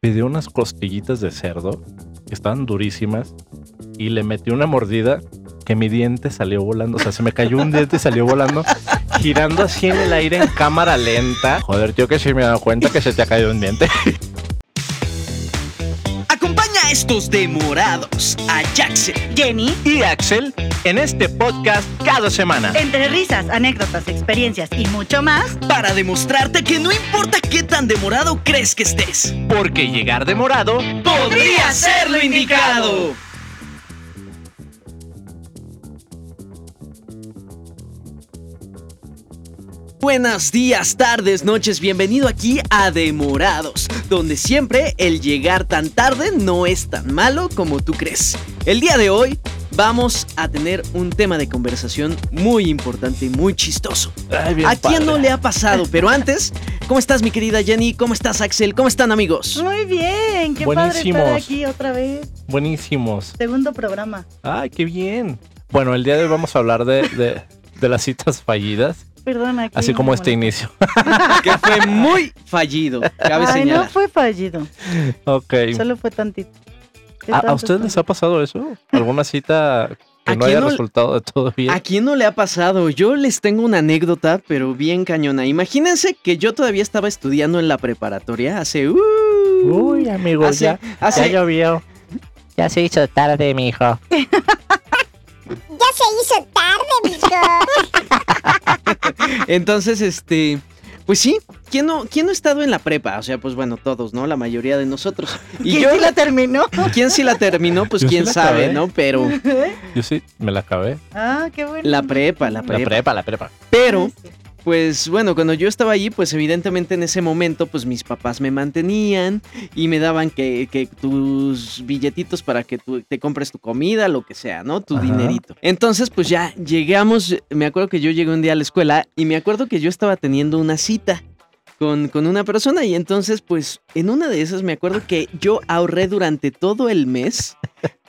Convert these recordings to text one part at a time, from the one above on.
pidió unas costillitas de cerdo que estaban durísimas y le metí una mordida que mi diente salió volando. O sea, se me cayó un diente y salió volando, girando así en el aire en cámara lenta. Joder, tío, que sí me he dado cuenta que se te ha caído un diente. Acompaña a estos demorados, a Jackson, Jenny, Y Axel, en este podcast cada semana. entre risas, anécdotas, experiencias y mucho más, para demostrarte que no importa qué tan demorado crees que estés, Porque llegar demorado podría ser lo indicado. Buenos días, tardes, noches, bienvenido aquí a Demorados, donde siempre el llegar tan tarde no es tan malo como tú crees. El día de hoy vamos a tener un tema de conversación muy importante y muy chistoso. Ay, ¿A quién no padre. le ha pasado? Pero antes, ¿cómo estás mi querida Jenny? ¿Cómo estás Axel? ¿Cómo están amigos? muy bien, qué padre Buenísimos. estar aquí otra vez, Buenísimos. segundo programa. Ay, qué bien. Bueno, el día de hoy vamos a hablar de, de- de las citas fallidas, Perdona. aquí así como este inicio. Que fue muy fallido, cabe Ay, no fue fallido, Ok. solo fue tantito. ¿Qué ¿A, a ustedes les ha pasado eso? ¿Alguna cita que ¿A no haya no- resultado de todo bien? ¿A quién no le ha pasado? Yo les tengo una anécdota, pero bien cañona. Imagínense que yo todavía estaba estudiando en la preparatoria hace... uh, Uy, amigo, hace, ya, hace- ya llovió. Ya se hizo tarde, mijo. Ya se hizo tarde, mijo. Entonces, este... Pues sí, ¿quién no, ¿quién no ha estado en la prepa? O sea, pues bueno, todos, ¿no? La mayoría de nosotros. Y ¿Quién yo... sí la terminó? ¿Quién sí la terminó? Pues Yo quién la sabe, acabé. ¿no? Pero Yo sí, me la acabé. ah, qué bueno. la prepa, la La prepa. prepa, la prepa. Pero... Pues bueno, cuando yo estaba allí, pues evidentemente en ese momento, pues mis papás me mantenían y me daban que, que tus billetitos para que tú te compres tu comida, lo que sea, ¿no? Tu Ajá. dinerito. Entonces, pues ya llegamos, me acuerdo que yo llegué un día a la escuela y me acuerdo que yo estaba teniendo una cita. Con, con una persona y entonces pues en una de esas me acuerdo que yo ahorré durante todo el mes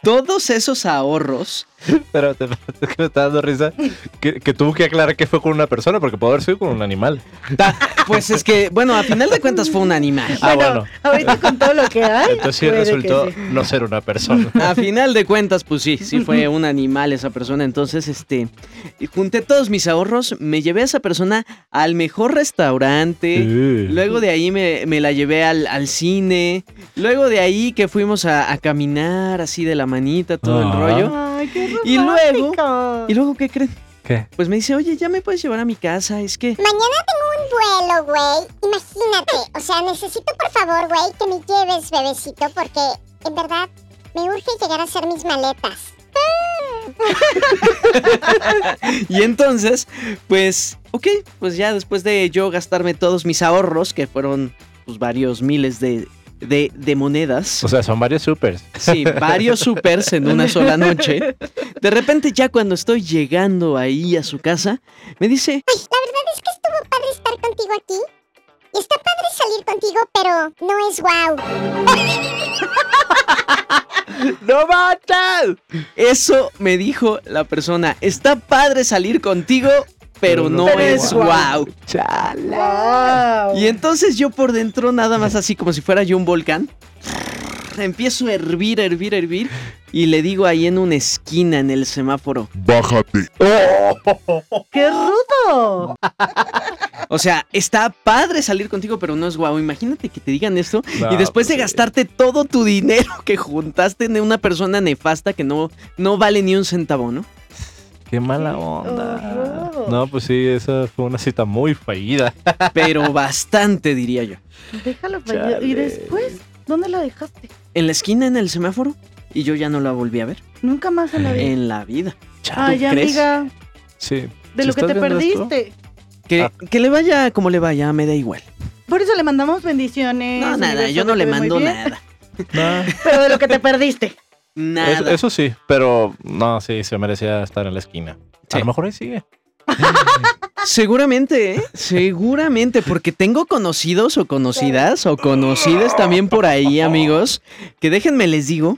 todos esos ahorros Pero te, es que me está dando risa que, que tuvo que aclarar que fue con una persona porque puede haber sido con un animal. Ta- Pues es que, bueno, a final de cuentas fue un animal. Ah, bueno, bueno. ahorita con todo lo que hay. Entonces sí resultó sí. no ser una persona. A final de cuentas, pues sí, sí fue un animal esa persona. Entonces, este, junté todos mis ahorros, me llevé a esa persona al mejor restaurante. Sí. Luego de ahí me, me la llevé al, al cine. Luego de ahí que fuimos a, a caminar así de la manita, todo el Ah. rollo. Ay, qué Y luego-. Y luego, ¿qué creen? ¿Qué? Pues me dice, oye, ya me puedes llevar a mi casa. Es que Mañana tengo un vuelo, güey. Imagínate. O sea, necesito por favor, güey, que me lleves, bebecito, porque en verdad me urge llegar a hacer mis maletas. Y entonces, pues, ok, pues ya después de yo gastarme todos mis ahorros, que fueron pues varios miles de, de, de monedas, O sea, son varios supers. sí, varios supers en una sola noche, de repente ya cuando estoy llegando ahí a su casa, me dice, Ay, la verdad es que estuvo padre estar contigo aquí. Está padre salir contigo, pero no es wow. ¡No matas! Eso me dijo la persona, está padre salir contigo, pero no Pero es wow. Wow. Y entonces yo por dentro, nada más así como si fuera yo un volcán, empiezo a hervir, a hervir, a hervir. Y le digo ahí en una esquina en el semáforo. Bájate. ¡Qué rudo! O sea, está padre salir contigo, pero no es guau. Imagínate que te digan esto No, y después de pues sí. gastarte todo tu dinero que juntaste en una persona nefasta que no, no vale ni un centavo, ¿no? Qué mala Qué onda. horror. No, pues sí, esa fue una cita muy fallida. Pero bastante, diría yo. Déjalo fallar. ¿Y después? ¿Dónde la dejaste? En la esquina, en el semáforo, y yo ya no la volví a ver. Nunca más en la vida. En la vida. Ay, ¿tú crees? amiga, Sí. de lo que te perdiste. Que, Ah. que le vaya como le vaya, me da igual. Por eso le mandamos bendiciones. No, nada, yo no le mando nada. no, Pero de lo que te perdiste. Nada. eso, eso sí, pero no, sí, se merecía estar en la esquina. Sí. A lo mejor ahí sigue. Seguramente, ¿eh? Seguramente, porque tengo conocidos o conocidas o conocidas también por ahí, amigos, que déjenme les digo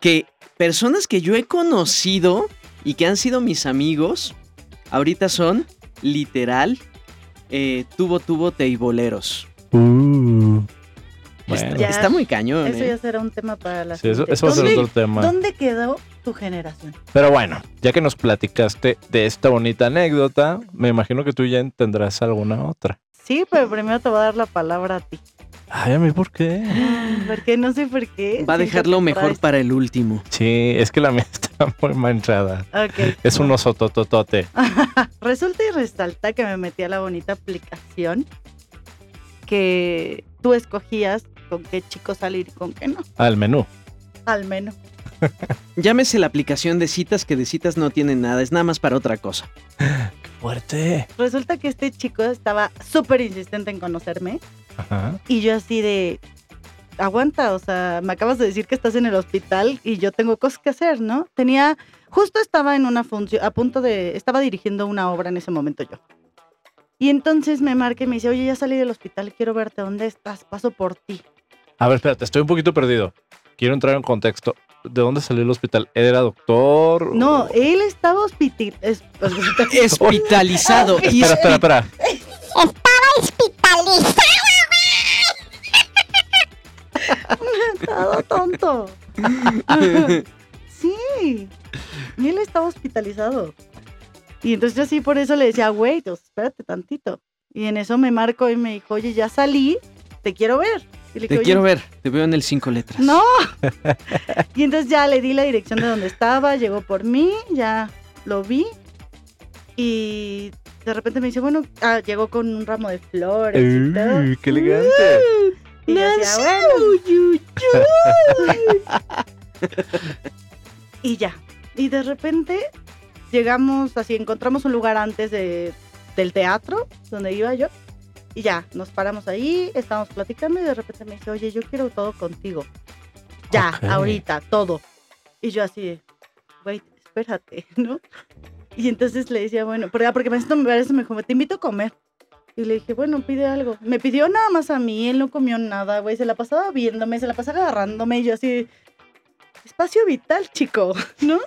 que personas que yo he conocido y que han sido mis amigos, ahorita son literal eh, tubo tubo teiboleros. Uh. Bueno, Ya. Está muy cañón. Eso ¿eh? ya será un tema para la sí, eso, va a ser ¿Dónde, otro tema. ¿Dónde quedó tu generación? Pero bueno, ya que nos platicaste de esta bonita anécdota, me imagino que tú ya tendrás alguna otra. Sí, pero primero te voy a dar la palabra a ti. Ay, a mí, ¿por qué? Porque no sé por qué. Va a siento dejar lo que mejor para el último. Sí, es que la mía está muy manchada. Ok. Es un oso tototote. Resulta y resalta que me metí a la bonita aplicación que tú escogías con qué chico salir y con qué no. Al menú. Al menos. Llámese la aplicación de citas que de citas no tiene nada, es nada más para otra cosa. Fuerte. Resulta que este chico estaba súper insistente en conocerme Ajá. y yo así de, aguanta, o sea, me acabas de decir que estás en el hospital y yo tengo cosas que hacer, ¿no? Tenía, justo estaba en una función, a punto de, estaba dirigiendo una obra en ese momento yo. Y entonces me marca y me dice, oye, ya salí del hospital, quiero verte, ¿dónde estás? Paso por ti. A ver, espérate, estoy un poquito perdido. Quiero entrar en contexto. ¿De dónde salió el hospital? ¿Era doctor? No, él estaba hospital, es- Hospitalizado. y Espera, espera, espera. Hospitalizado. todo tonto. Sí, y él estaba hospitalizado. Y entonces yo sí por eso le decía, wait, pues, espérate tantito. Y en eso me marcó y me dijo, oye, ya salí, te quiero ver. Y le Te quiero "Oye, ver, te veo en el cinco letras. No. y entonces ya le di la dirección de donde estaba, llegó por mí, ya lo vi. Y de repente me dice, bueno, ah, llegó con un ramo de flores y todo. Uy, ¡Qué elegante! Y yo decía, y ya. Y de repente llegamos, así, encontramos un lugar antes de, del teatro donde iba yo. Y ya, nos paramos ahí, estábamos platicando y de repente me dice, oye, yo quiero todo contigo. Ya, Ok. ahorita, todo. Y yo así, de, wait, espérate, ¿no? Y entonces le decía, bueno, porque, porque me me parece, me dijo, te invito a comer. Y le dije, bueno, pide algo. Me pidió nada más a mí, él no comió nada, güey. Se la pasaba viéndome, se la pasaba agarrándome y yo así, espacio vital, chico, ¿no?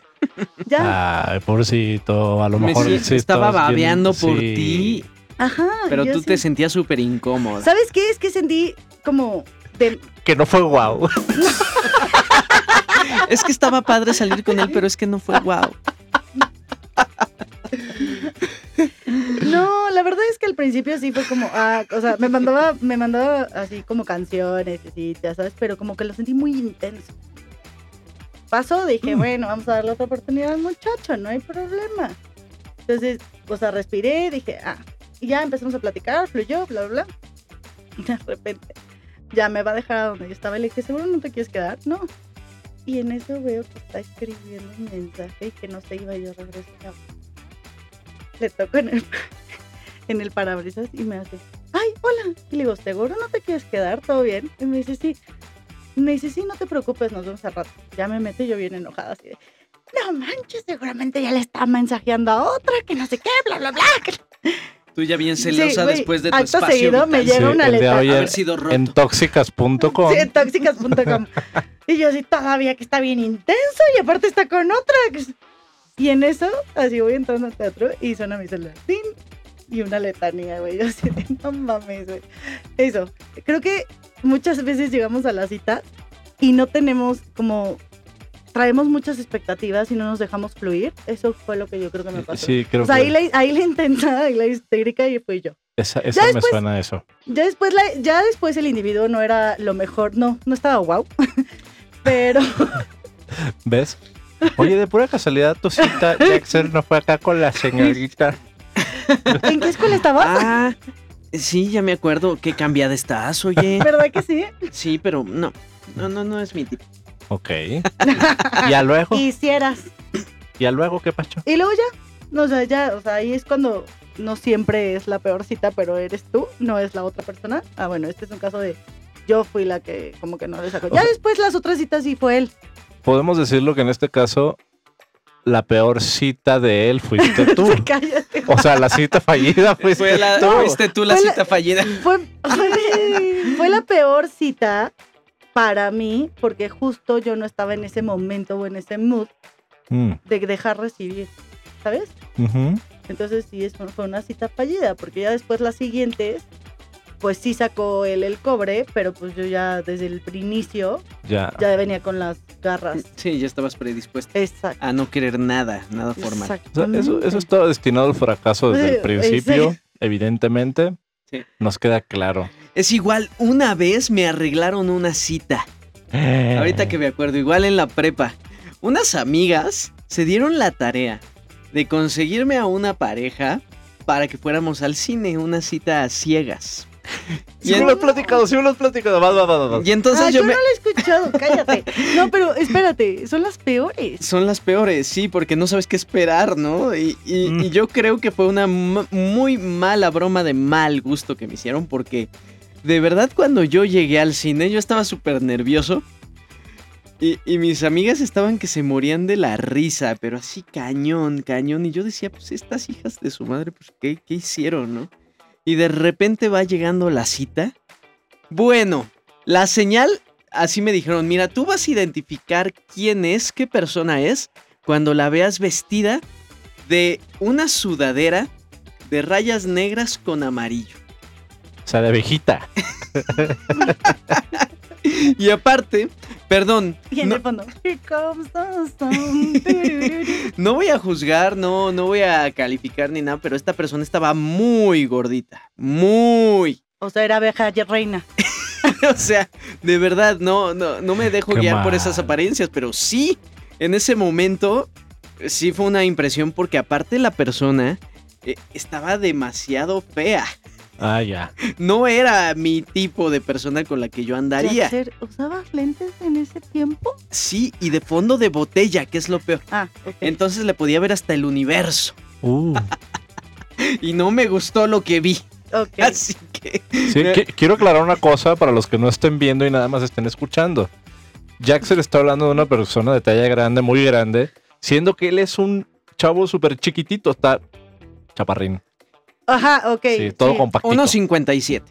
Ya, Ay, pobrecito. A lo Me mejor sí estaba estabas bien- babeando por sí. ti, ajá. pero tú te sentías súper incómoda. ¿Sabes qué? Es que sentí como de... Que no fue guau. Es que estaba padre salir con él, pero es que no fue guau. No, la verdad es que al principio sí fue como, ah, o sea, me mandaba, me mandaba así como canciones, y así, ya sabes, pero como que lo sentí muy intenso. Pasó, dije, bueno, vamos a darle otra oportunidad al muchacho, no hay problema. Entonces, o sea, respiré, dije, ah, y ya empezamos a platicar, fluyó, bla, bla, bla. De repente, ya me va a dejar a donde yo estaba y le dije, ¿seguro no te quieres quedar? No. Y en eso veo que está escribiendo un mensaje y que no se iba yo regresar. Le toco en el, en el parabrisas y me hace, ay, hola. Y le digo, ¿seguro no te quieres quedar? ¿Todo bien? Y me dice, sí. Me dice, sí, no te preocupes, nos vemos al rato. Ya me meto y yo bien enojada así de, no manches, seguramente ya le está mensajeando a otra, que no sé qué, bla, bla, bla. Tú ya bien Sí, celosa después de tu acto espacio seguido me llega Sí, una letra. Haber sido roto. en tóxicas.com. Sí, en tóxicas.com. y yo así todavía que está bien intenso y aparte está con otra. Y en eso, así voy entrando al teatro y suena mi celular. ¡Tin! Y una letanía, güey. Yo así de, no mames, güey. Eso. Creo que muchas veces llegamos a la cita y no tenemos como... Traemos muchas expectativas y no nos dejamos fluir. Eso fue lo que yo creo que me pasó. Sí, creo o sea, ahí la, ahí la y la histérica y fui yo. esa, esa me después- suena a eso. Ya después, la, ya después el individuo no era lo mejor, no, no estaba guau. Pero ¿Ves? Oye, de pura casualidad, tu cita, Jackson, no fue acá con la señorita. ¿en qué escuela estabas? Ah, sí, ya me acuerdo. Qué cambiada estás, oye. ¿Verdad que sí? Sí, pero no. No, no, no es mi tipo. Ok. ¿Y a luego? Hicieras. ¿Y a luego qué pacho? Y luego ya, no, o sea, ya, o sea, ahí es cuando no siempre es la peor cita, pero eres tú, no es la otra persona. Ah, bueno, este es un caso de yo fui la que como que no le sacó. Ya sea- después las otras citas sí fue él. Podemos decirlo que en este caso, la peor cita de él fuiste tú. Cállate. O sea, la cita fallida fuiste Fue la, tú. fuiste tú la Fue la- cita fallida. Fue, fue, fue la peor cita para mí porque justo yo no estaba en ese momento o en ese mood Mm, de dejar recibir, ¿sabes? Entonces sí, es, fue una cita fallida, porque ya después las siguientes, pues sí sacó él el cobre, pero pues yo ya desde el inicio Ya. ya venía con las garras. Sí, ya estabas predispuesta Exacto. a no querer nada, nada formal. O sea, eso, eso estaba destinado al fracaso desde el principio, sí. evidentemente. Sí. Nos queda claro. Es igual, una vez me arreglaron una cita. Ahorita que me acuerdo, igual en la prepa. Unas amigas se dieron la tarea de conseguirme a una pareja para que fuéramos al cine, una cita a ciegas. Sí Y me en- lo has platicado, sí me lo has platicado. Vas, vas, vas, vas. Y entonces ah, yo yo, me... no lo he escuchado, cállate. No, pero espérate, son las peores. Son las peores, sí, porque no sabes qué esperar, ¿no? Y, y- Mm. y yo creo que fue una muy mala broma de mal gusto que me hicieron, porque de verdad cuando yo llegué al cine yo estaba súper nervioso. Y, y mis amigas estaban que se morían de la risa, pero así cañón, cañón. Y yo decía, pues estas hijas de su madre, pues ¿qué, qué hicieron, no? Y de repente va llegando la cita. Bueno, la señal, así me dijeron, mira, tú vas a identificar quién es, qué persona es, cuando la veas vestida de una sudadera de rayas negras con amarillo. O sea, de abejita. Y aparte, perdón, Y en no, el fondo, Here comes the sun. turururu. no voy a juzgar, no, no voy a calificar ni nada, pero esta persona estaba muy gordita, muy. O sea, era abeja reina. o sea, de verdad, no, no, no me dejo Qué guiar por esas apariencias, pero sí, en ese momento, sí fue una impresión porque aparte la persona eh, estaba demasiado fea. Ah, ya. No era mi tipo de persona con la que yo andaría. Jaxer, ¿Usabas lentes en ese tiempo? Sí, y de fondo de botella, que es lo peor. Ah, ok. Entonces le podía ver hasta el universo. Uh. Y no me gustó lo que vi. ok. Así que. Sí, qui- quiero aclarar una cosa para los que no estén viendo y nada más estén escuchando. Jackson está hablando de una persona de talla grande, muy grande, siendo que él es un chavo súper chiquitito, está chaparrín. Ajá, ok. sí, todo sí. compactito. 1.57.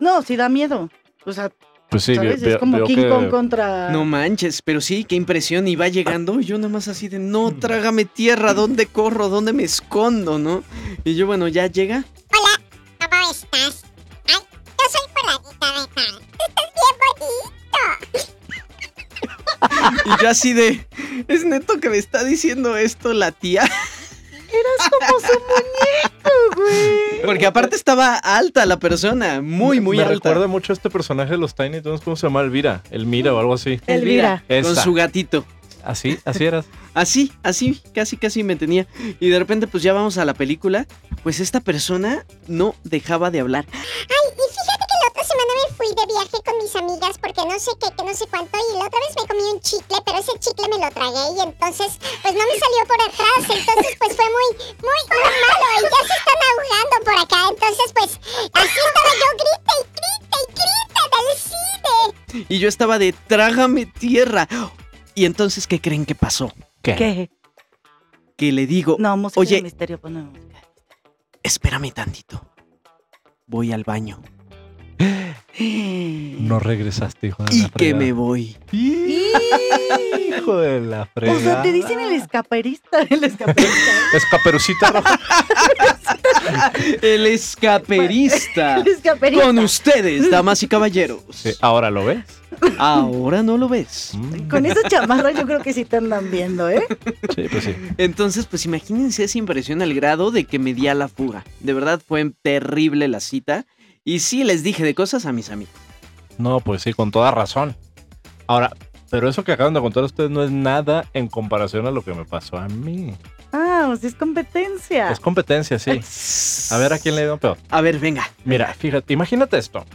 No, sí da miedo. O sea, Pues sí, ¿sabes? veo- es como King que- Kong contra. No manches, pero sí, qué impresión. Y va llegando, y yo nada más así de, no, trágame tierra, ¿dónde corro? ¿Dónde me escondo? ¿No? Y yo, bueno, ya llega. Hola, ¿cómo estás? Ay, yo soy fulanita de tal. Estás bien bonito. Y yo así de, es neto que me está diciendo esto la tía. Eras como su muñeco, güey. Porque aparte estaba alta la persona, muy, muy Me alta. recuerda mucho a este personaje de los Tiny Toons, ¿cómo se llama? Elvira. Elmira o algo así. Elvira. Con Esa. su gatito. Así, así eras. Así, así, casi, casi me tenía. Y de repente, pues ya vamos a la película. Pues esta persona no dejaba de hablar. Ay, fui de viaje con mis amigas porque no sé qué, que no sé cuánto. Y la otra vez me comí un chicle, pero ese chicle me lo tragué y entonces, pues no me salió por atrás. Entonces, pues fue muy, muy, muy malo. Y ya se están ahogando por acá. Entonces, pues así estaba yo, grita y grita y grita del cine. Y yo estaba de trágame tierra. Y entonces, ¿qué creen que pasó? ¿Qué? ¿Qué? Que le digo, No, música Oye. de misterio, ponme música. espérame tantito. Voy al baño. No regresaste, hijo de Y la que me voy. Hijo de la fregada. O sea, te dicen el escaperista, el escaperista. Es caperucita roja. El escaperista. El escaperista. Con ustedes, damas y caballeros. Ahora lo ves. Ahora no lo ves. Mm, Con esa chamarra yo creo que sí te andan viendo, ¿eh? Sí, pues sí. Entonces, pues imagínense esa impresión al grado de que me di a la fuga. De verdad fue terrible la cita. Y sí les dije de cosas a mis amigos. No, pues sí, con toda razón. Ahora, pero eso que acaban de contar ustedes no es nada en comparación a lo que me pasó a mí. Ah, o sea, es competencia. Es competencia, sí. A ver a quién le ha ido peor. A ver, venga. Mira, fíjate, imagínate esto.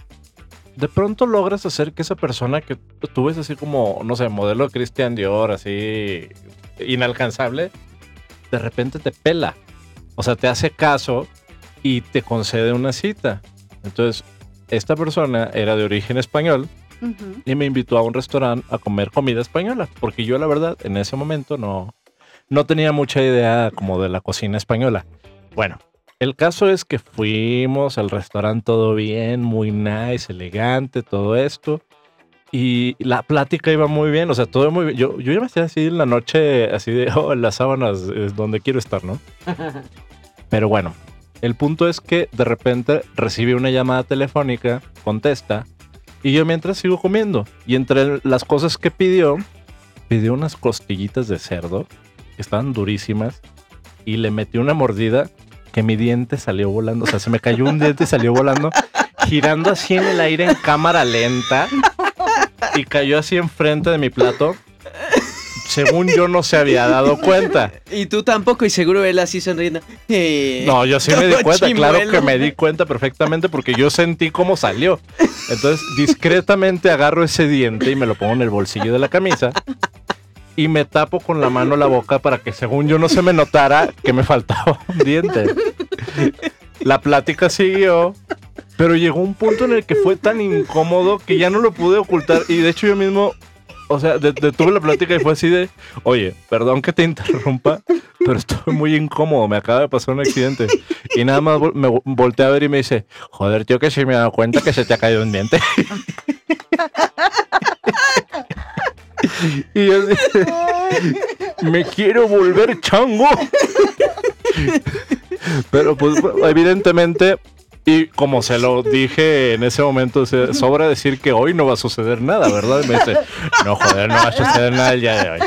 De pronto logras hacer que esa persona que tú ves así como, no sé, modelo de Christian Dior, así inalcanzable, de repente te pela. O sea, te hace caso y te concede una cita. Entonces, esta persona era de origen español y me invitó a un restaurante a comer comida española, porque yo la verdad en ese momento no, no tenía mucha idea como de la cocina española. Bueno, el caso es que fuimos al restaurante todo bien, muy nice, elegante, todo esto. Y la plática iba muy bien, o sea, todo muy bien. Yo, yo ya me hacía así en la noche, así de, oh, las sábanas es donde quiero estar, ¿no? Pero bueno, El punto es que de repente recibe una llamada telefónica, contesta, y yo mientras sigo comiendo. Y entre las cosas que pidió, pidió unas costillitas de cerdo, que estaban durísimas, y le metió una mordida que mi diente salió volando. O sea, se me cayó un diente y salió volando, girando así en el aire en cámara lenta, y cayó así enfrente de mi plato. Según yo no se había dado cuenta. Y tú tampoco, y seguro él así sonriendo. Eh, No, yo sí me di cuenta, claro que me di cuenta perfectamente porque yo sentí cómo salió. Entonces, discretamente agarro ese diente y me lo pongo en el bolsillo de la camisa y me tapo con la mano la boca para que según yo no se me notara que me faltaba un diente. La plática siguió, pero llegó un punto en el que fue tan incómodo que ya no lo pude ocultar y de hecho yo mismo o sea, de- detuve la plática y fue así de, oye, perdón que te interrumpa, pero estoy muy incómodo, me acaba de pasar un accidente. Y nada más me vo- volteé a ver y me dice, joder, tío, que sí me he dado cuenta que se te ha caído un diente. y yo dije, me quiero volver chango. pero pues evidentemente... Y como se lo dije en ese momento, sobra decir que hoy no va a suceder nada, ¿verdad? Y me dice, no, joder, no va a suceder nada el día de hoy.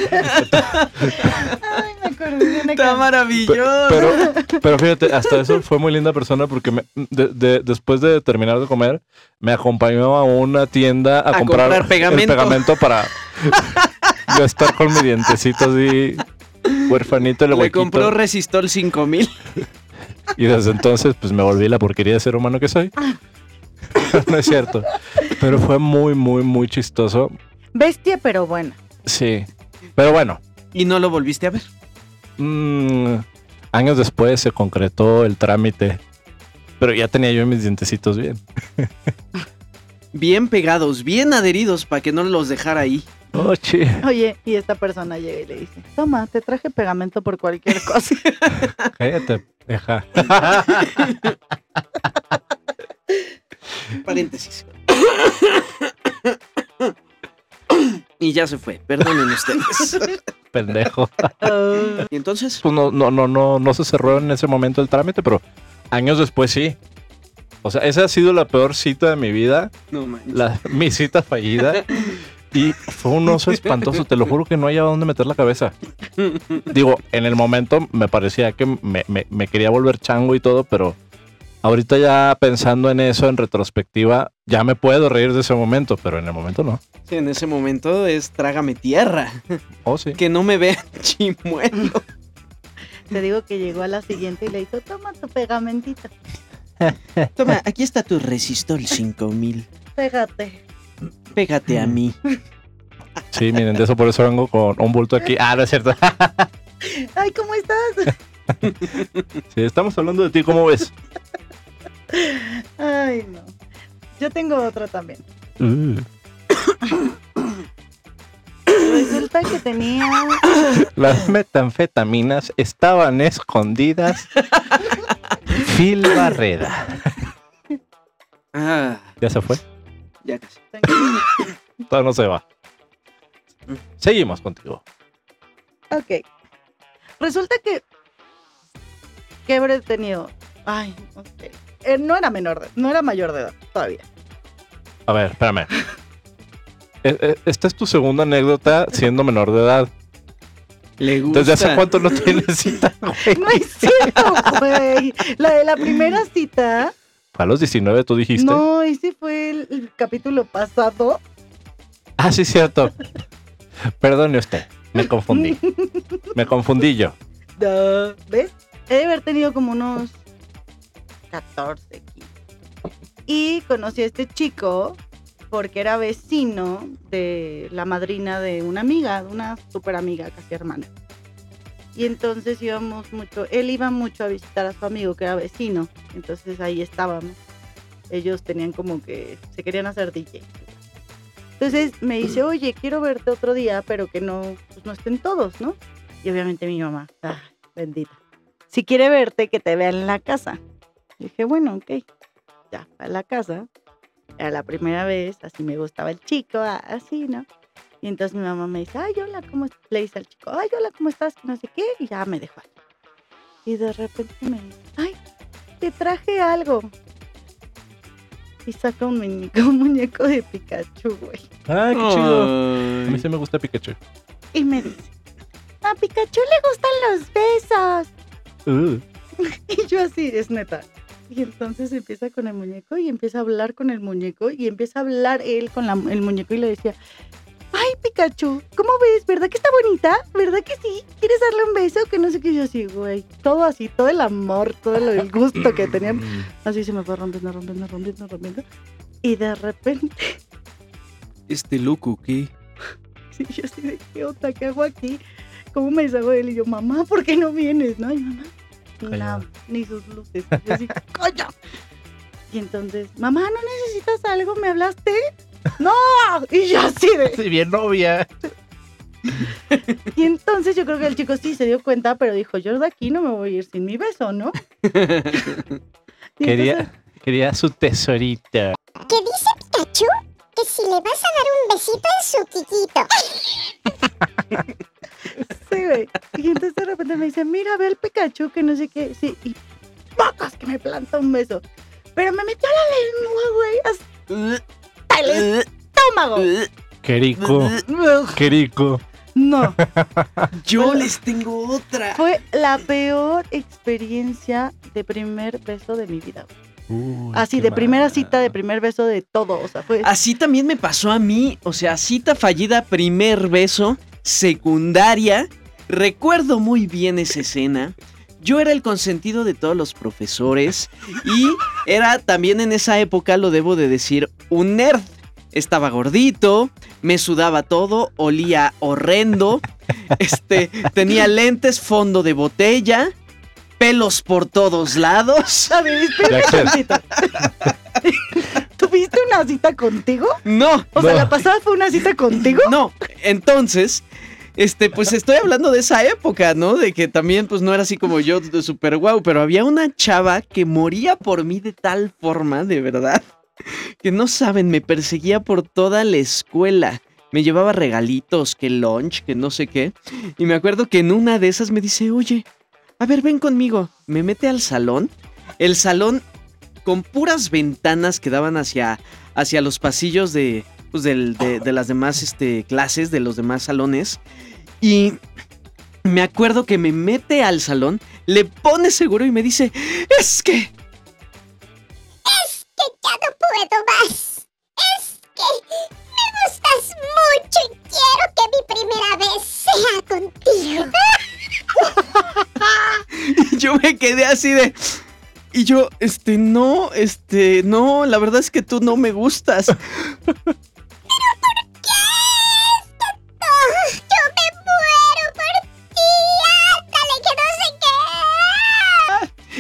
Ay, me acordé de una Está maravilloso. Pero, pero fíjate, hasta eso fue muy linda persona porque me- de- de- después de terminar de comer, me acompañó a una tienda a, A comprar, comprar pegamento. el pegamento para yo estar con mi dientecito así huerfanito, el Le huequito. compró Resistol 5000. Y desde entonces, pues me volví la porquería de ser humano que soy. no es cierto. Pero fue muy, muy, muy chistoso. Bestia, pero buena. Sí. Pero bueno, Y no lo volviste a ver. mm, años después se concretó el trámite. Pero ya tenía yo mis dientecitos bien. Bien pegados, bien adheridos para que no los dejara ahí. Oh, chi. Oye, y esta persona llega y le dice, toma, te traje pegamento por cualquier cosa. Cállate, deja. Paréntesis. y ya se fue. Perdonen ustedes. Pendejo. Y entonces, Pues no, no, no, no, no se cerró en ese momento el trámite, pero años después sí. O sea, esa ha sido la peor cita de mi vida. no manches. la, mi cita fallida. Y fue un oso espantoso, te lo juro que no hallaba dónde meter la cabeza. Digo, en el momento me parecía que me, me- me quería volver chango y todo, pero ahorita ya pensando en eso en retrospectiva, ya me puedo reír de ese momento, pero en el momento no. Sí, en ese momento es trágame tierra. Oh, sí. Que no me vean chimuelo. te digo que llegó a la siguiente y le dijo, toma tu pegamentito, Toma, aquí está tu Resistol 5000. pégate. Pégate a mí. Sí, miren, de eso por eso vengo con un bulto aquí. Ah, no es cierto. Ay, ¿cómo estás? Sí, estamos hablando de ti, ¿cómo ves? Ay, no. Yo tengo otra también. Uh, Resulta que tenía... las metanfetaminas estaban escondidas. Phil Barrera. Ah, ¿Ya se fue? Ya casi. Todavía no se va. Seguimos contigo. Ok. Resulta que... Que habré tenido... Ay, sé. Eh, no era menor, de- no era mayor de edad todavía. A ver, espérame. Eh, eh, Esta es tu segunda anécdota siendo menor de edad. Le gusta. ¿Desde hace cuánto no tienes cita, güey? No es cierto, güey. La de la primera cita... A los 19 tú dijiste. No, ese fue el, el capítulo pasado. Ah, sí, cierto. Perdone usted. Me confundí. Me confundí yo. ¿Ves? He de haber tenido como unos 14, 15. Y conocí a este chico porque era vecino de la madrina de una amiga, de una super amiga, casi hermana. Y entonces íbamos mucho, él iba mucho a visitar a su amigo que era vecino. Entonces ahí estábamos. Ellos tenían como que se querían hacer DJ. Entonces me dice, oye, quiero verte otro día, pero que no, pues no estén todos, ¿no? Y obviamente mi mamá, ay, bendita. Si quiere verte, que te vea en la casa. Y dije, bueno, ok. Ya, a la casa. Era la primera vez, así me gustaba el chico, así, ¿no? Y entonces mi mamá me dice, ay, hola, ¿cómo estás? Le dice al chico, ay, hola, ¿cómo estás? Que No sé qué. Y ya me dejó. Y de repente me dice, ay, te traje algo. Y saca un muñeco, un muñeco de Pikachu, güey. Ah, qué chido. A mí sí me gusta Pikachu. Y me dice, a Pikachu le gustan los besos. Uh, Y yo así, es neta. Y entonces empieza con el muñeco y empieza a hablar con el muñeco y empieza a hablar él con la- el muñeco y le decía, ay Pikachu, ¿cómo ves? ¿Verdad que está bonita? ¿Verdad que sí? ¿Quieres darle un beso? Que no sé qué yo así, güey. Todo así, todo el amor, todo el gusto que tenían. mm, Así se me fue rompiendo, rompiendo, rompiendo, rompiendo. Y de repente, Este loco, ¿qué? sí, yo así de, ¿qué onda? ¿Qué hago aquí? ¿Cómo me deshago de él? Y yo, mamá, ¿por qué no vienes? No, y mamá, no, ni sus luces. Yo así, ¡coño! Y entonces, mamá, ¿no necesitas algo? ¿Me hablaste? ¡No! Y yo así de... Sí, bien novia. Y entonces yo creo que el chico sí se dio cuenta, pero dijo, yo de aquí no me voy a ir sin mi beso, ¿no? Entonces- Quería, quería su tesorito. ¿Qué dice Pikachu? Que si le vas a dar un besito en su quiquito. Sí, güey. Y entonces de repente me dice, mira, ve el Pikachu, que no sé qué. Sí, y pocos que me planta un beso. Pero me metió la lengua, güey, hasta el estómago. Qué rico. Qué rico. No, Yo les tengo otra. fue la peor experiencia de primer beso de mi vida. Uy, Así, de primera cita, de primer beso, de todo. O sea, fue... Así también me pasó a mí, o sea, cita fallida, primer beso, secundaria. Recuerdo muy bien esa escena. Yo era el consentido de todos los profesores y era también en esa época, lo debo de decir, un nerd. Estaba gordito, me sudaba todo, olía horrendo, este, tenía lentes, fondo de botella, pelos por todos lados. A ver, espera Jackson. un tantito. ¿Tuviste una cita contigo? No, O sea, la pasada fue una cita contigo. No, entonces, este, pues estoy hablando de esa época, ¿no? De que también, pues no era así como yo de super guau, pero había una chava que moría por mí de tal forma, de verdad, que no saben, me perseguía por toda la escuela. Me llevaba regalitos, que lunch, que no sé qué. Y me acuerdo que en una de esas me dice, oye, a ver, ven conmigo. Me mete al salón. El salón con puras ventanas que daban hacia, hacia los pasillos de, pues, del- de, de las demás este, clases, de los demás salones. Y me acuerdo que me mete al salón, le pone seguro y me dice, es que... Que ya no puedo más. Es que me gustas mucho y quiero que mi primera vez sea contigo. Y yo me quedé así de... Y yo, este, no, este, no, la verdad es que tú no me gustas.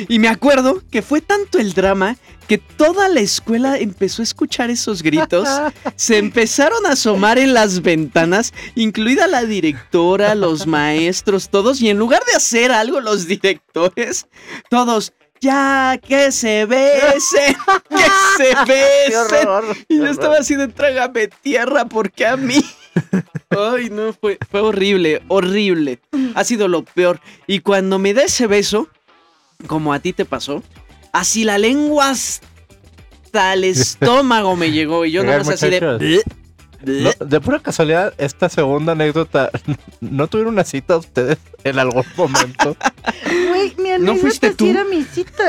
Y me acuerdo que fue tanto el drama que toda la escuela empezó a escuchar esos gritos. Se empezaron a asomar en las ventanas, incluida la directora, los maestros, todos. Y en lugar de hacer algo los directores, todos, ya que se besen, que se besen. Y yo estaba así de trágame tierra porque a mí. Ay, no, fue, fue horrible, horrible. Ha sido lo peor. Y cuando me da ese beso, como a ti te pasó, así la lengua hasta el estómago me llegó. Y yo nomás así de. No, de pura casualidad, esta segunda anécdota, ¿no tuvieron una cita ustedes en algún momento? Güey, mi ¿No anécdota fuiste sí tú? era mi cita.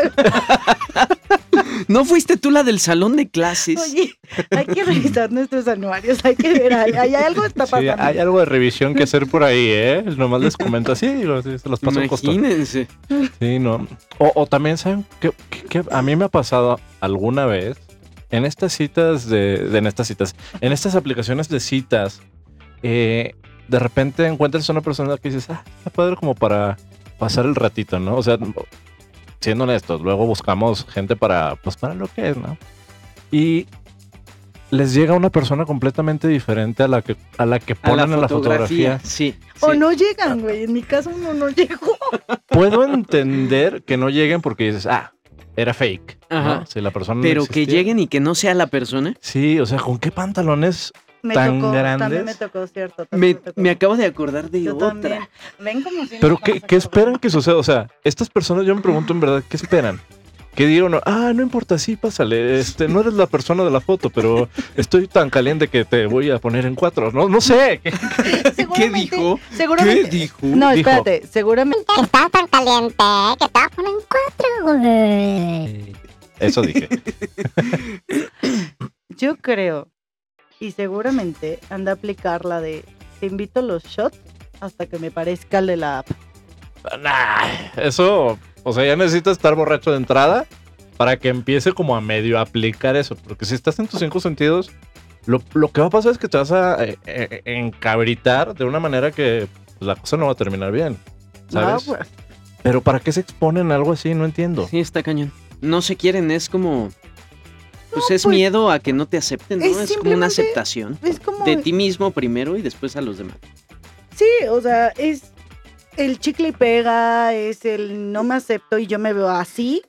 ¿No fuiste tú la del salón de clases? Oye, hay que revisar nuestros anuarios, hay que ver, hay, hay algo está Sí, pasando. hay algo de revisión que hacer por ahí, ¿eh? Nomás les comento así y los, se los paso. Imagínense. Sí, no. O, o también, ¿saben qué, qué- qué? A mí me ha pasado alguna vez en estas citas de, de- en estas citas, en estas aplicaciones de citas, eh, de repente encuentras a una persona que dices, ah, está padre como para pasar el ratito, ¿no? O sea, siendo honestos, luego buscamos gente para, pues para lo que es, ¿no? Y les llega una persona completamente diferente a la que, a la que A ponen en la fotografía. Sí. O sí. no llegan, güey. En mi caso uno no llegó. Puedo entender que no lleguen porque dices, ah, era fake. ¿no? Ajá. Si la persona no Pero que lleguen y que no sea la persona. Sí, o sea, ¿con qué pantalones? Me ¿Tan tocó, grandes? también me tocó, cierto. Me, también tocó. me acabo de acordar de Yo otra. también. Ven como si ¿Pero qué, qué esperan que suceda? O sea, estas personas, yo me pregunto en verdad, ¿qué esperan? ¿Qué digo? No, ah, no importa, sí, pásale. Este, no eres la persona de la foto, pero estoy tan caliente que te voy a poner en cuatro. No, no sé. ¿Qué- ¿Qué Seguramente- dijo? ¿Qué Seguramente. dijo? No, Dijo. espérate, seguramente. Que estaba tan caliente que te voy a poner en cuatro, güey. Eso dije. Yo creo, y seguramente anda a aplicar la de te invito a los shots hasta que me parezca el de la app. Nah, eso, o sea, ya necesitas estar borracho de entrada para que empiece como a medio aplicar eso. Porque si estás en tus cinco sentidos, lo, lo que va a pasar es que te vas a eh, eh, encabritar de una manera que pues, la cosa no va a terminar bien. ¿Sabes? Pues, Pero ¿para qué se exponen a algo así? No entiendo. Sí, está cañón. No se quieren, es como. Pues No, es pues, miedo a que no te acepten, ¿no? es Es, como una aceptación es como. de ti mismo primero y después a los demás. Sí, o sea, es el chicle y pega, es el no me acepto y yo me veo así.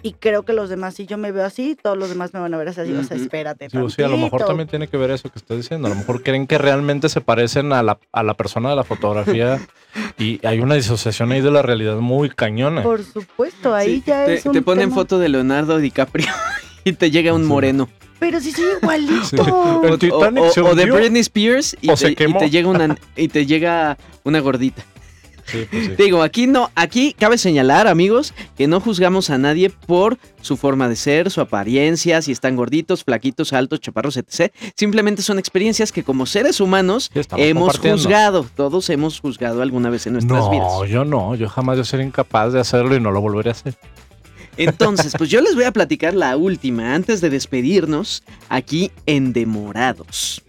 Y creo que los demás, si yo me veo así, todos los demás me van a ver así. O sea, espérate. Sí, a lo mejor también tiene que ver eso que estás diciendo. A lo mejor creen que realmente se parecen a la, a la persona de la fotografía y hay una disociación ahí de la realidad muy cañona. Por supuesto, ahí Sí, ya te, es un te ponen tema. foto de Leonardo DiCaprio y te llega un Sí. moreno. Pero sí soy igualito. Sí. O, El Titanic o- se o de. Britney Spears y, O se te, y quemó. te llega una y te llega una gordita. Sí, pues sí. Digo, aquí no, aquí cabe señalar, amigos, que no juzgamos a nadie por su forma de ser, su apariencia, si están gorditos, flaquitos, altos, chaparros, etc. Simplemente son experiencias que como seres humanos estamos hemos juzgado. Todos hemos juzgado alguna vez en nuestras No, vidas. yo no, yo jamás yo seré incapaz de hacerlo y no lo volveré a hacer. Entonces, pues yo les voy a platicar la última antes de despedirnos aquí en Demorados.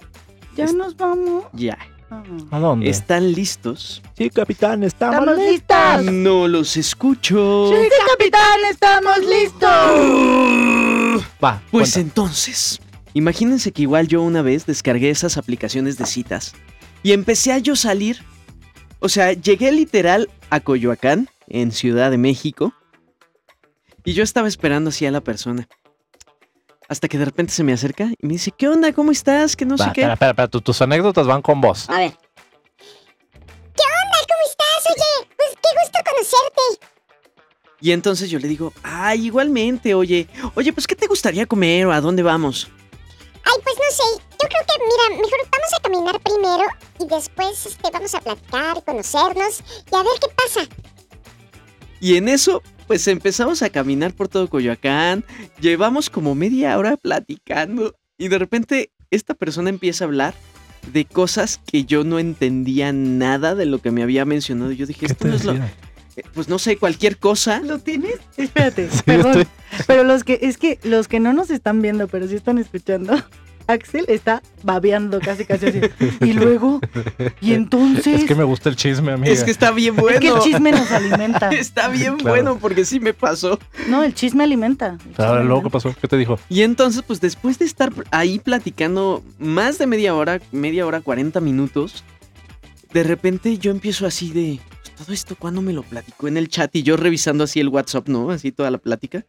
Ya nos vamos. Ya. ¿A dónde? ¿Están listos? Sí, capitán, estamos, Estamos listos. No los escucho. Sí, capitán, estamos listos. Va, Pues cuenta. entonces, imagínense que igual yo una vez descargué esas aplicaciones de citas y empecé a yo salir. O sea, llegué literal a Coyoacán, en Ciudad de México, y yo estaba esperando así a la persona. Hasta que de repente se me acerca y me dice, ¿qué onda? ¿Cómo estás? Que no Va, sé qué. espera, espera, espera, tu- tus anécdotas van con vos. A ver. ¿Qué onda? ¿Cómo estás? Oye, pues qué gusto conocerte. Y entonces yo le digo, ay, igualmente, oye, oye, pues ¿qué te gustaría comer o a dónde vamos? Ay, pues no sé. Yo creo que, mira, mejor vamos a caminar primero y después este, vamos a platicar, conocernos y a ver qué pasa. Y en eso, pues empezamos a caminar por todo Coyoacán, llevamos como media hora platicando y de repente esta persona empieza a hablar de cosas que yo no entendía nada de lo que me había mencionado. Yo dije, ¿Qué esto no es lo... decía? eh, Pues no sé, cualquier cosa. ¿Lo tienes? Espérate, Sí, perdón. estoy- Pero los que, es que los que no nos están viendo, pero sí están escuchando, Axel está babeando casi casi así. Y luego, y entonces, Es que me gusta el chisme, amiga. Es que está bien bueno. es que el chisme nos alimenta. Está bien Claro. bueno porque sí me pasó. No, el chisme alimenta. Ahora, luego, ¿qué pasó? ¿Qué te dijo? Y entonces, pues después de estar ahí platicando más de media hora, media hora, 40 minutos, de repente yo empiezo así de, todo esto, ¿cuándo me lo platicó en el chat? Y yo revisando así el WhatsApp, ¿no? Así toda la plática.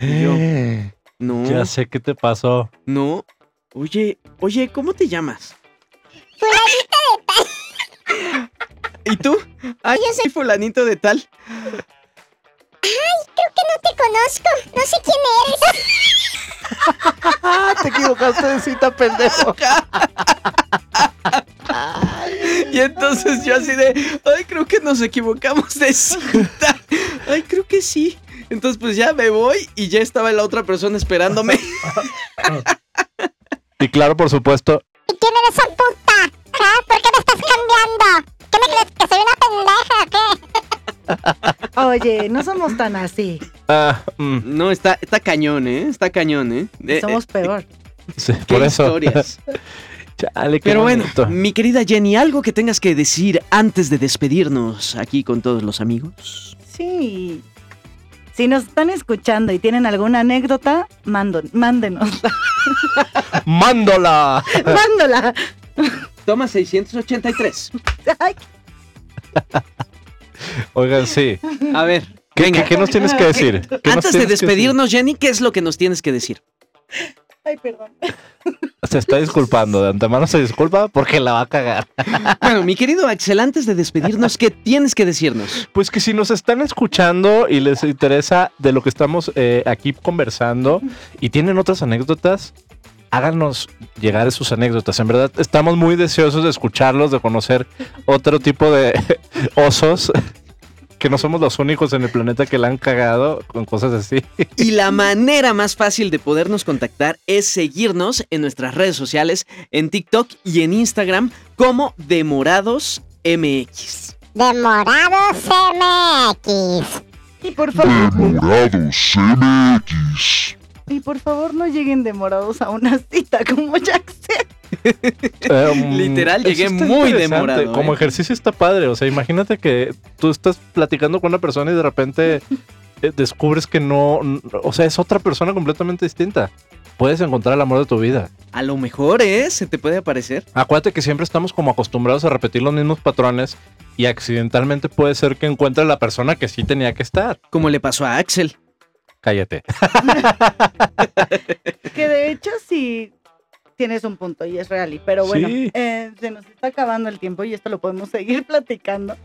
Y yo, Eh, no, Ya sé qué te pasó. no. Oye, oye, ¿cómo te llamas? ¿Y tú? Ay, yo soy fulanito de tal. Creo que no te conozco. No sé quién eres. Te equivocaste de cita, pendejo. Y entonces yo así de, ay, creo que nos equivocamos de cita. Ay, creo que sí. Entonces pues ya me voy y ya estaba la otra persona esperándome. Y claro, por supuesto, ¿Y quién eres esa puta? ¿Ah? ¿Por qué me estás cambiando? ¿Qué me crees? ¿Que soy una pendeja o qué? Oye, no somos tan así. ah, mm, No, está, está cañón, ¿eh? Está cañón, ¿eh? Eh, Somos eh, peor. sí, qué por eso. historias. Chale, qué Pero bueno, mi querida Jenny, ¿algo que tengas que decir antes de despedirnos aquí con todos los amigos? Sí. Si nos están escuchando y tienen alguna anécdota, mando, mándenos. ¡Mándola! Mándola. Toma 683. Ay, Oigan, sí. A ver, ¿Qué, venga. qué- qué nos tienes que decir? ¿Qué nos Antes de despedirnos, Jenny, ¿qué es lo que nos tienes que decir? ay, perdón. Se está disculpando. De antemano se disculpa porque la va a cagar. Bueno, mi querido Axel, antes de despedirnos, ¿qué tienes que decirnos? Pues que si nos están escuchando y les interesa de lo que estamos eh, aquí conversando y tienen otras anécdotas, háganos llegar sus anécdotas. En verdad, estamos muy deseosos de escucharlos, de conocer otro tipo de osos. Que no somos los únicos en el planeta que la han cagado con cosas así. Y la manera más fácil de podernos contactar es seguirnos en nuestras redes sociales, en TikTok y en Instagram como Demorados MX. Demorados MX. Y por favor, Demorados MX. y por favor no lleguen demorados a una cita como Jackson. Um, Literal, llegué muy demorado, Como ¿eh? ejercicio está padre. O sea, imagínate que tú estás platicando con una persona y de repente eh, descubres que no. O sea, es otra persona completamente distinta. Puedes encontrar el amor de tu vida. A lo mejor, ¿eh? Se te puede aparecer. Acuérdate que siempre estamos como acostumbrados a repetir los mismos patrones y accidentalmente puede ser que encuentres la persona que sí tenía que estar. Como le pasó a Axel. Cállate. Que de hecho sí tienes un punto y es real. y- Pero bueno, Sí. eh, se nos está acabando el tiempo y esto lo podemos seguir platicando.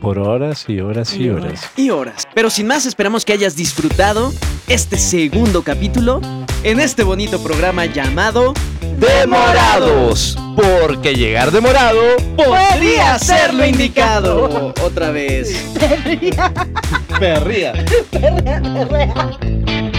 Por horas y horas y horas. y horas. Pero sin más, esperamos que hayas disfrutado este segundo capítulo en este bonito programa llamado ¡Demorados! Porque llegar demorado Podría ser lo indicado. Otra vez. perría. Real, real.